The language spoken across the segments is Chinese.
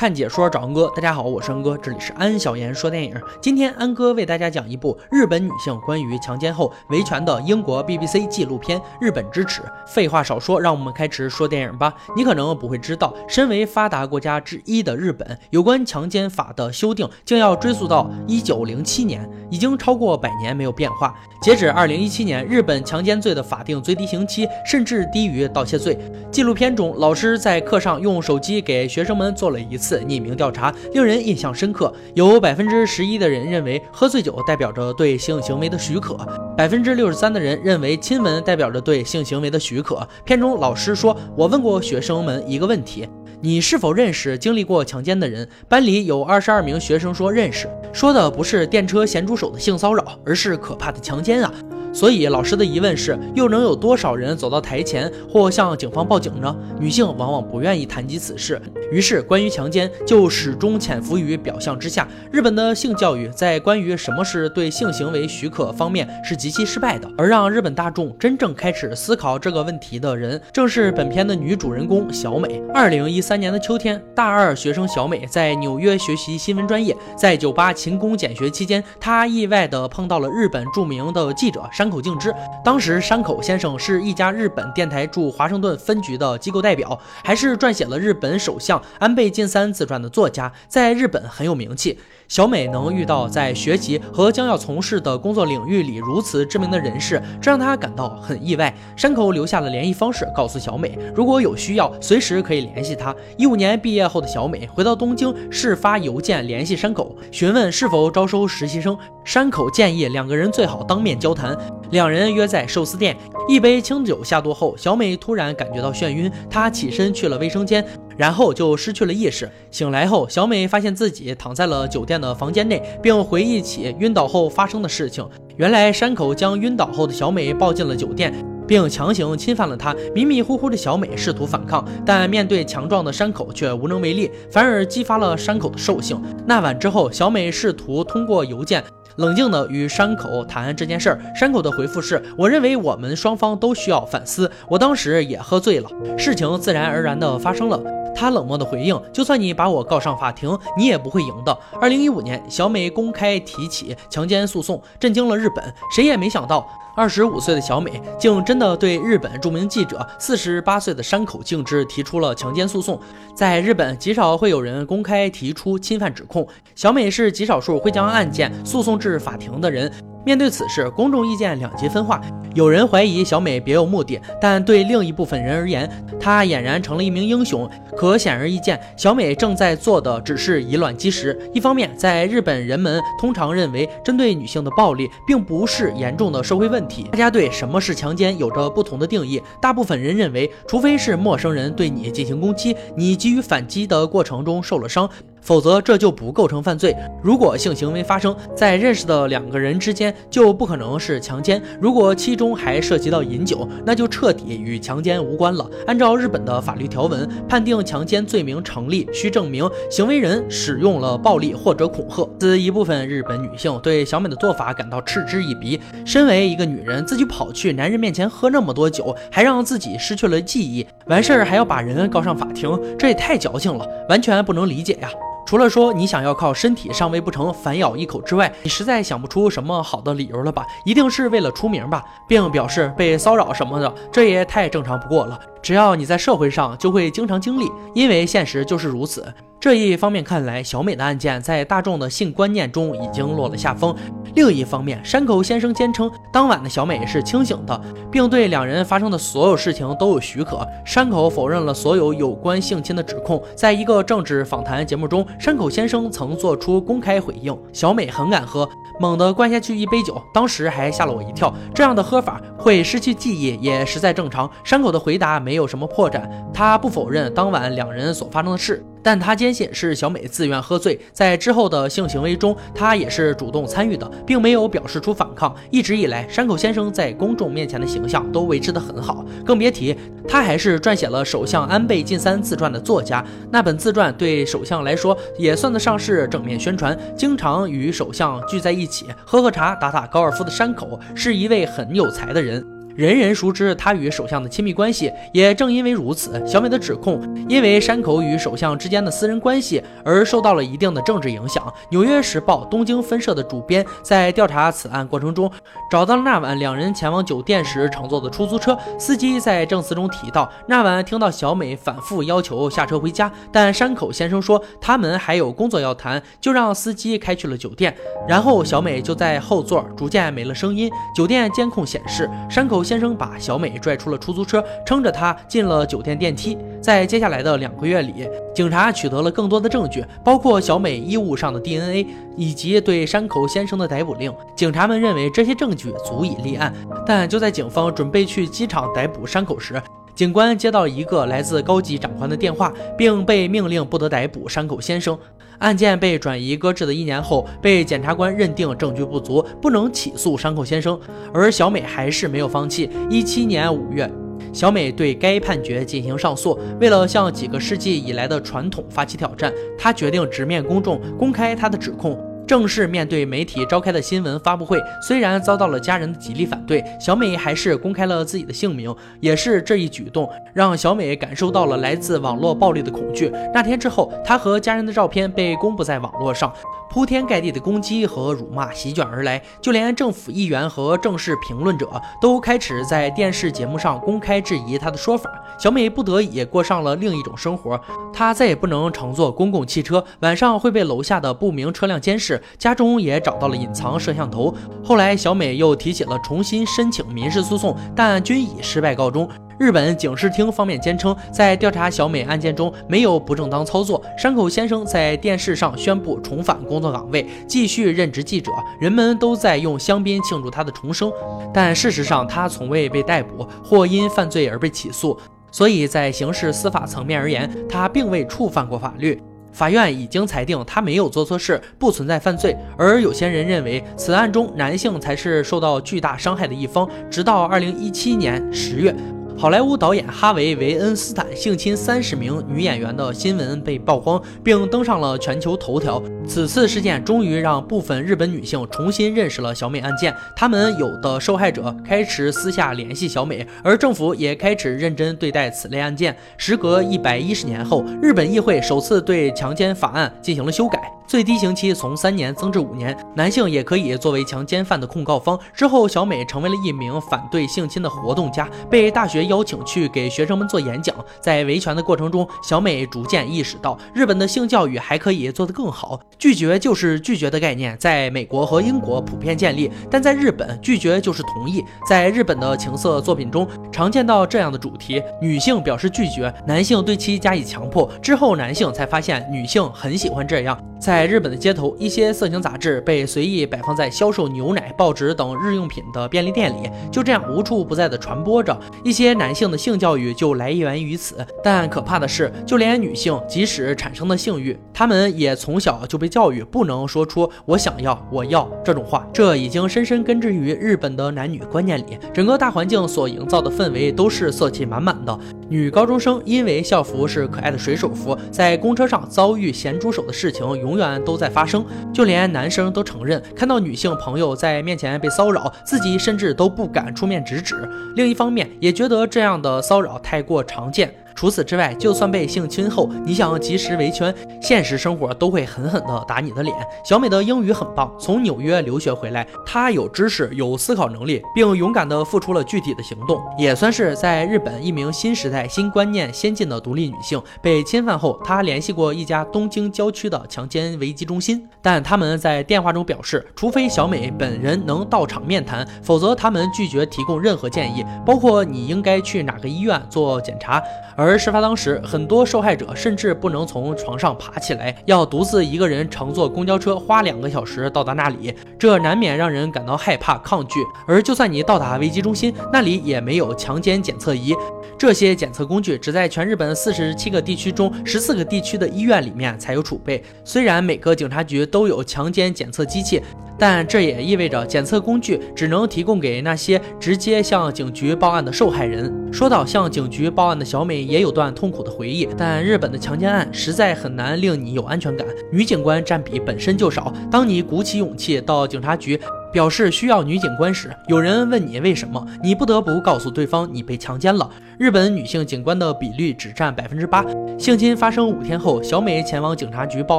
看解说找安哥，大家好，我是安哥，这里是安小言说电影。今天安哥为大家讲一部日本女性关于强奸后维权的英国 BBC 纪录片《日本之耻》。废话少说，让我们开始说电影吧。你可能不会知道，身为发达国家之一的日本，有关强奸法的修订竟要追溯到一九零七年，已经超过百年没有变化。截止二零一七年，日本强奸罪的法定最低刑期甚至低于盗窃罪。纪录片中，老师在课上用手机给学生们做了一次。匿名调查令人印象深刻，有百分之十一的人认为喝醉酒代表着对性行为的许可，百分之六十三的人认为亲吻代表着对性行为的许可。片中老师说：“我问过学生们一个问题，你是否认识经历过强奸的人？班里有二十二名学生说认识，说的不是电车咸猪手的性骚扰，而是可怕的强奸啊。”所以老师的疑问是：又能有多少人走到台前或向警方报警呢？女性往往不愿意谈及此事，于是关于强奸就始终潜伏于表象之下。日本的性教育在关于什么是对性行为许可方面是极其失败的，而让日本大众真正开始思考这个问题的人，正是本片的女主人公小美。二零一三年的秋天，大二学生小美在纽约学习新闻专业，在酒吧勤工俭学期间，她意外地碰到了日本著名的记者。山口敬之，当时山口先生是一家日本电台驻华盛顿分局的机构代表，还是撰写了日本首相安倍晋三自传的作家，在日本很有名气。小美能遇到在学习和将要从事的工作领域里如此知名的人士，这让她感到很意外。山口留下了联系方式，告诉小美，如果有需要，随时可以联系他。一五年毕业后的小美回到东京，是发邮件联系山口，询问是否招收实习生。山口建议两个人最好当面交谈。两人约在寿司店，一杯清酒下肚后，小美突然感觉到眩晕，她起身去了卫生间，然后就失去了意识。醒来后，小美发现自己躺在了酒店的房间内，并回忆起晕倒后发生的事情。原来山口将晕倒后的小美抱进了酒店，并强行侵犯了她。迷迷糊糊的小美试图反抗，但面对强壮的山口却无能为力，反而激发了山口的兽性。那晚之后，小美试图通过邮件。冷静的与山口谈这件事儿，山口的回复是：我认为我们双方都需要反思。我当时也喝醉了，事情自然而然的发生了。他冷漠的回应：“就算你把我告上法庭，你也不会赢的。”二零一五年，小美公开提起强奸诉讼，震惊了日本。谁也没想到，二十五岁的小美竟真的对日本著名记者四十八岁的山口敬之提出了强奸诉讼。在日本，极少会有人公开提出侵犯指控，小美是极少数会将案件诉讼至法庭的人。面对此事，公众意见两极分化。有人怀疑小美别有目的，但对另一部分人而言，她俨然成了一名英雄。可显而易见，小美正在做的只是以卵击石。一方面，在日本人们通常认为，针对女性的暴力并不是严重的社会问题，大家对什么是强奸有着不同的定义。大部分人认为，除非是陌生人对你进行攻击，你基于反击的过程中受了伤。否则这就不构成犯罪。如果性行为发生在认识的两个人之间，就不可能是强奸。如果其中还涉及到饮酒，那就彻底与强奸无关了。按照日本的法律条文，判定强奸罪名成立，需证明行为人使用了暴力或者恐吓。此一部分日本女性对小美的做法感到嗤之以鼻。身为一个女人，自己跑去男人面前喝那么多酒，还让自己失去了记忆，完事儿还要把人告上法庭，这也太矫情了，完全不能理解呀。除了说你想要靠身体上位不成反咬一口之外，你实在想不出什么好的理由了吧？一定是为了出名吧，并表示被骚扰什么的，这也太正常不过了。只要你在社会上，就会经常经历，因为现实就是如此。这一方面看来，小美的案件在大众的性观念中已经落了下风。另一方面，山口先生坚称当晚的小美是清醒的，并对两人发生的所有事情都有许可。山口否认了所有有关性侵的指控。在一个政治访谈节目中，山口先生曾做出公开回应：“小美很敢喝，猛地灌下去一杯酒，当时还吓了我一跳。这样的喝法会失去记忆，也实在正常。”山口的回答没有什么破绽，他不否认当晚两人所发生的事。但他坚信是小美自愿喝醉，在之后的性行为中，他也是主动参与的，并没有表示出反抗。一直以来，山口先生在公众面前的形象都维持得很好，更别提他还是撰写了首相安倍晋三自传的作家。那本自传对首相来说也算得上是正面宣传。经常与首相聚在一起喝喝茶、打打高尔夫的山口，是一位很有才的人。人人熟知他与首相的亲密关系。也正因为如此，小美的指控因为山口与首相之间的私人关系而受到了一定的政治影响。《纽约时报》东京分社的主编在调查此案过程中，找到了那晚两人前往酒店时乘坐的出租车司机，在证词中提到，那晚听到小美反复要求下车回家，但山口先生说他们还有工作要谈，就让司机开去了酒店。然后小美就在后座逐渐没了声音。酒店监控显示，山口先生把小美拽出了出租车，撑着她进了酒店电梯。在接下来的两个月里，警察取得了更多的证据，包括小美衣物上的 DNA 以及对山口先生的逮捕令。警察们认为这些证据足以立案。但就在警方准备去机场逮捕山口时，警官接到一个来自高级长官的电话，并被命令不得逮捕山口先生。案件被转移搁置的一年后，被检察官认定证据不足，不能起诉山口先生。而小美还是没有放弃。一七年五月，小美对该判决进行上诉。为了向几个世纪以来的传统发起挑战，她决定直面公众，公开她的指控。正式面对媒体召开的新闻发布会，虽然遭到了家人的极力反对，小美还是公开了自己的姓名。也是这一举动，让小美感受到了来自网络暴力的恐惧。那天之后，她和家人的照片被公布在网络上，铺天盖地的攻击和辱骂席卷而来，就连政府议员和正式评论者都开始在电视节目上公开质疑她的说法。小美不得已过上了另一种生活，她再也不能乘坐公共汽车，晚上会被楼下的不明车辆监视。家中也找到了隐藏摄像头。后来，小美又提起了重新申请民事诉讼，但均以失败告终。日本警视厅方面坚称，在调查小美案件中没有不正当操作。山口先生在电视上宣布重返工作岗位，继续任职记者，人们都在用香槟庆祝他的重生。但事实上，他从未被逮捕或因犯罪而被起诉，所以在刑事司法层面而言，他并未触犯过法律。法院已经裁定他没有做错事，不存在犯罪。而有些人认为此案中男性才是受到巨大伤害的一方。直到二零一七年十月。好莱坞导演哈维·维恩斯坦性侵三十名女演员的新闻被曝光，并登上了全球头条。此次事件终于让部分日本女性重新认识了小美案件。他们有的受害者开始私下联系小美，而政府也开始认真对待此类案件。时隔一百一十年后，日本议会首次对强奸法案进行了修改。最低刑期从三年增至五年，男性也可以作为强奸犯的控告方。之后，小美成为了一名反对性侵的活动家，被大学邀请去给学生们做演讲。在维权的过程中，小美逐渐意识到，日本的性教育还可以做得更好。拒绝就是拒绝的概念，在美国和英国普遍建立，但在日本，拒绝就是同意。在日本的情色作品中，常见到这样的主题：女性表示拒绝，男性对其加以强迫。之后，男性才发现女性很喜欢这样。在在日本的街头，一些色情杂志被随意摆放在销售牛奶、报纸等日用品的便利店里，就这样无处不在地传播着。一些男性的性教育就来源于此。但可怕的是，就连女性即使产生的性欲，她们也从小就被教育不能说出“我想要，我要”这种话。这已经深深根植于日本的男女观念里。整个大环境所营造的氛围都是色气满满的。女高中生因为校服是可爱的水手服，在公车上遭遇咸猪手的事情永远都在发生，就连男生都承认，看到女性朋友在面前被骚扰，自己甚至都不敢出面制止。另一方面，也觉得这样的骚扰太过常见。除此之外，就算被性侵后，你想要及时维权，现实生活都会狠狠地打你的脸。小美的英语很棒，从纽约留学回来，她有知识，有思考能力，并勇敢地付出了具体的行动，也算是在日本一名新时代、新观念、先进的独立女性。被侵犯后，她联系过一家东京郊区的强奸危机中心，但他们在电话中表示，除非小美本人能到场面谈，否则他们拒绝提供任何建议，包括你应该去哪个医院做检查。而而事发当时，很多受害者甚至不能从床上爬起来，要独自一个人乘坐公交车，花两个小时到达那里，这难免让人感到害怕、抗拒。而就算你到达危机中心，那里也没有强奸检测仪，这些检测工具只在全日本四十七个地区中十四个地区的医院里面才有储备。虽然每个警察局都有强奸检测机器。但这也意味着检测工具只能提供给那些直接向警局报案的受害人。说到向警局报案的小美，也有段痛苦的回忆。但日本的强奸案实在很难令你有安全感，女警官占比本身就少。当你鼓起勇气到警察局。表示需要女警官时，有人问你为什么，你不得不告诉对方你被强奸了。日本女性警官的比率只占百分之八。性侵发生五天后，小美前往警察局报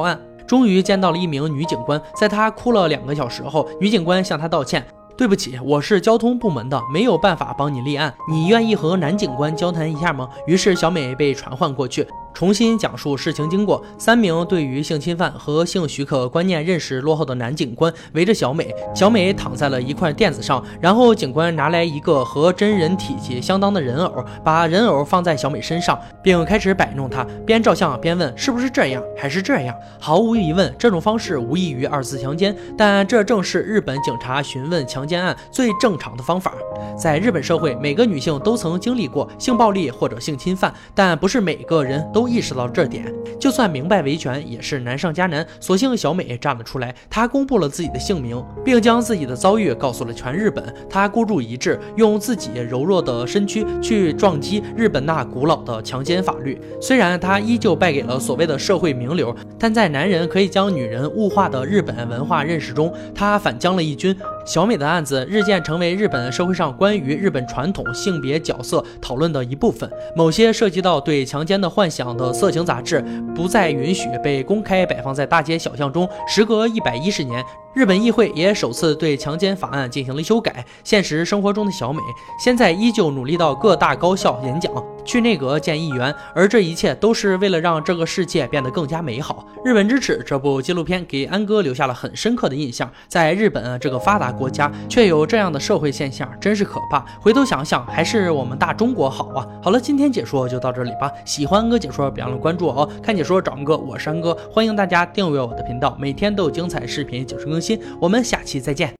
案，终于见到了一名女警官。在她哭了两个小时后，女警官向她道歉。对不起，我是交通部门的，没有办法帮你立案。你愿意和男警官交谈一下吗？于是小美被传唤过去。重新讲述事情经过，三名对于性侵犯和性许可观念认识落后的男警官围着小美，小美躺在了一块垫子上，然后警官拿来一个和真人体积相当的人偶，把人偶放在小美身上，并开始摆弄她，边照相边问是不是这样，还是这样？毫无疑问，这种方式无异于二次强奸，但这正是日本警察询问强奸奸案最正常的方法。在日本社会，每个女性都曾经历过性暴力或者性侵犯，但不是每个人都。意识到这点，就算明白维权也是难上加难。所幸小美站了出来，她公布了自己的姓名，并将自己的遭遇告诉了全日本。她孤注一掷，用自己柔弱的身躯去撞击日本那古老的强奸法律。虽然她依旧败给了所谓的社会名流，但在男人可以将女人物化的日本文化认识中，她反将了一军。小美的案子日渐成为日本社会上关于日本传统性别角色讨论的一部分。某些涉及到对强奸的幻想的色情杂志不再允许被公开摆放在大街小巷中。时隔一百一十年。日本议会也首次对强奸法案进行了修改。现实生活中的小美，现在依旧努力到各大高校演讲，去内阁见议员，而这一切都是为了让这个世界变得更加美好。《日本之耻》这部纪录片给安哥留下了很深刻的印象。在日本这个发达国家，却有这样的社会现象，真是可怕。回头想想，还是我们大中国好啊！好了，今天解说就到这里吧。喜欢安哥解说，别忘了关注我哦。看解说找安哥，我是安哥，欢迎大家订阅我的频道，每天都有精彩视频解说更新。我们下期再见。